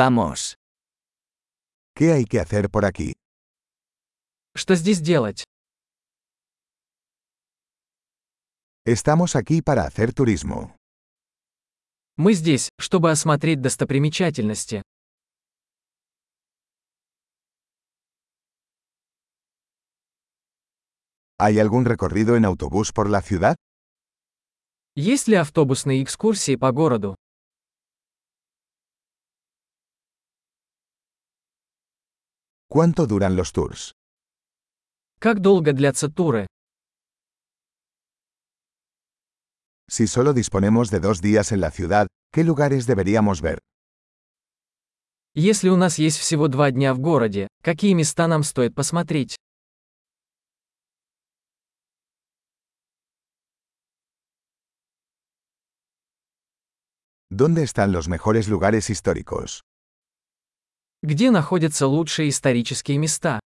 Vamos. ¿Qué hay que hacer por aquí? Что здесь делать? Estamos aquí para hacer turismo. Мы здесь, чтобы осмотреть достопримечательности. ¿Hay algún recorrido en autobús por la ciudad? Есть ли автобусные экскурсии по городу? ¿Cuánto duran los tours? Как долго длятся туры? Si solo disponemos de dos días en la ciudad, ¿qué lugares deberíamos ver? Если у нас есть всего два дня в городе, какие места нам стоит посмотреть? ¿Dónde están los mejores lugares históricos? Где находятся лучшие исторические места?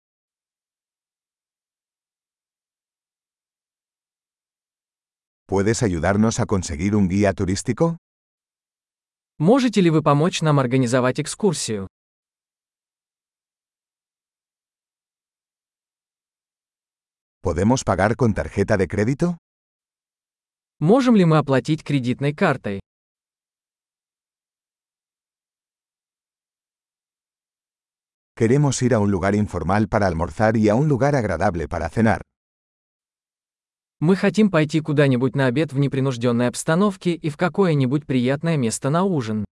¿Puedes ayudarnos a conseguir un guía turístico? Можете ли вы помочь нам организовать экскурсию? ¿Podemos pagar con tarjeta de crédito? Можем ли мы оплатить кредитной картой? Queremos ir a un lugar informal para almorzar y a un lugar agradable para cenar. Мы хотим пойти куда-нибудь на обед в непринужденной обстановке и в какое-нибудь приятное место на ужин.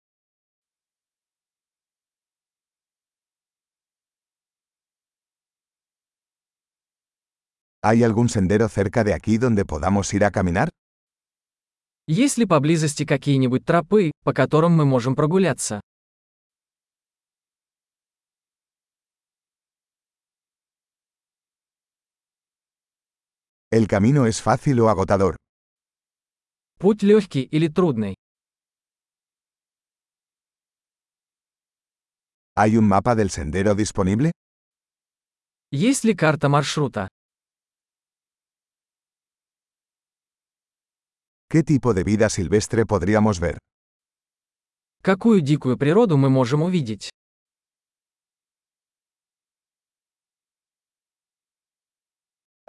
¿Hay algún sendero cerca de aquí donde podamos ir a caminar? Есть ли поблизости какие-нибудь тропы, по которым мы можем прогуляться? ¿El camino es fácil o agotador? Путь легкий или трудный? ¿Hay un mapa del sendero disponible? Есть ли карта маршрута? ¿Qué tipo de vida silvestre podríamos ver? Какую дикую природу мы можем увидеть?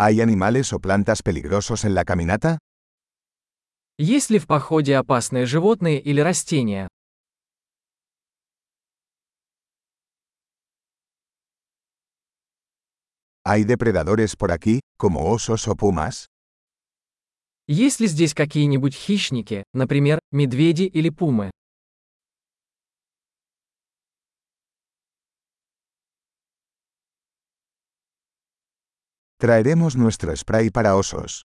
¿Hay animales o plantas peligrosos en la caminata? Есть ли в походе опасные животные или растения? ¿Hay depredadores por aquí, como osos o pumas? Есть ли здесь какие-нибудь хищники, например, медведи или пумы? Traeremos nuestro spray para osos.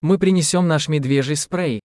Мы принесем наш медвежий спрей.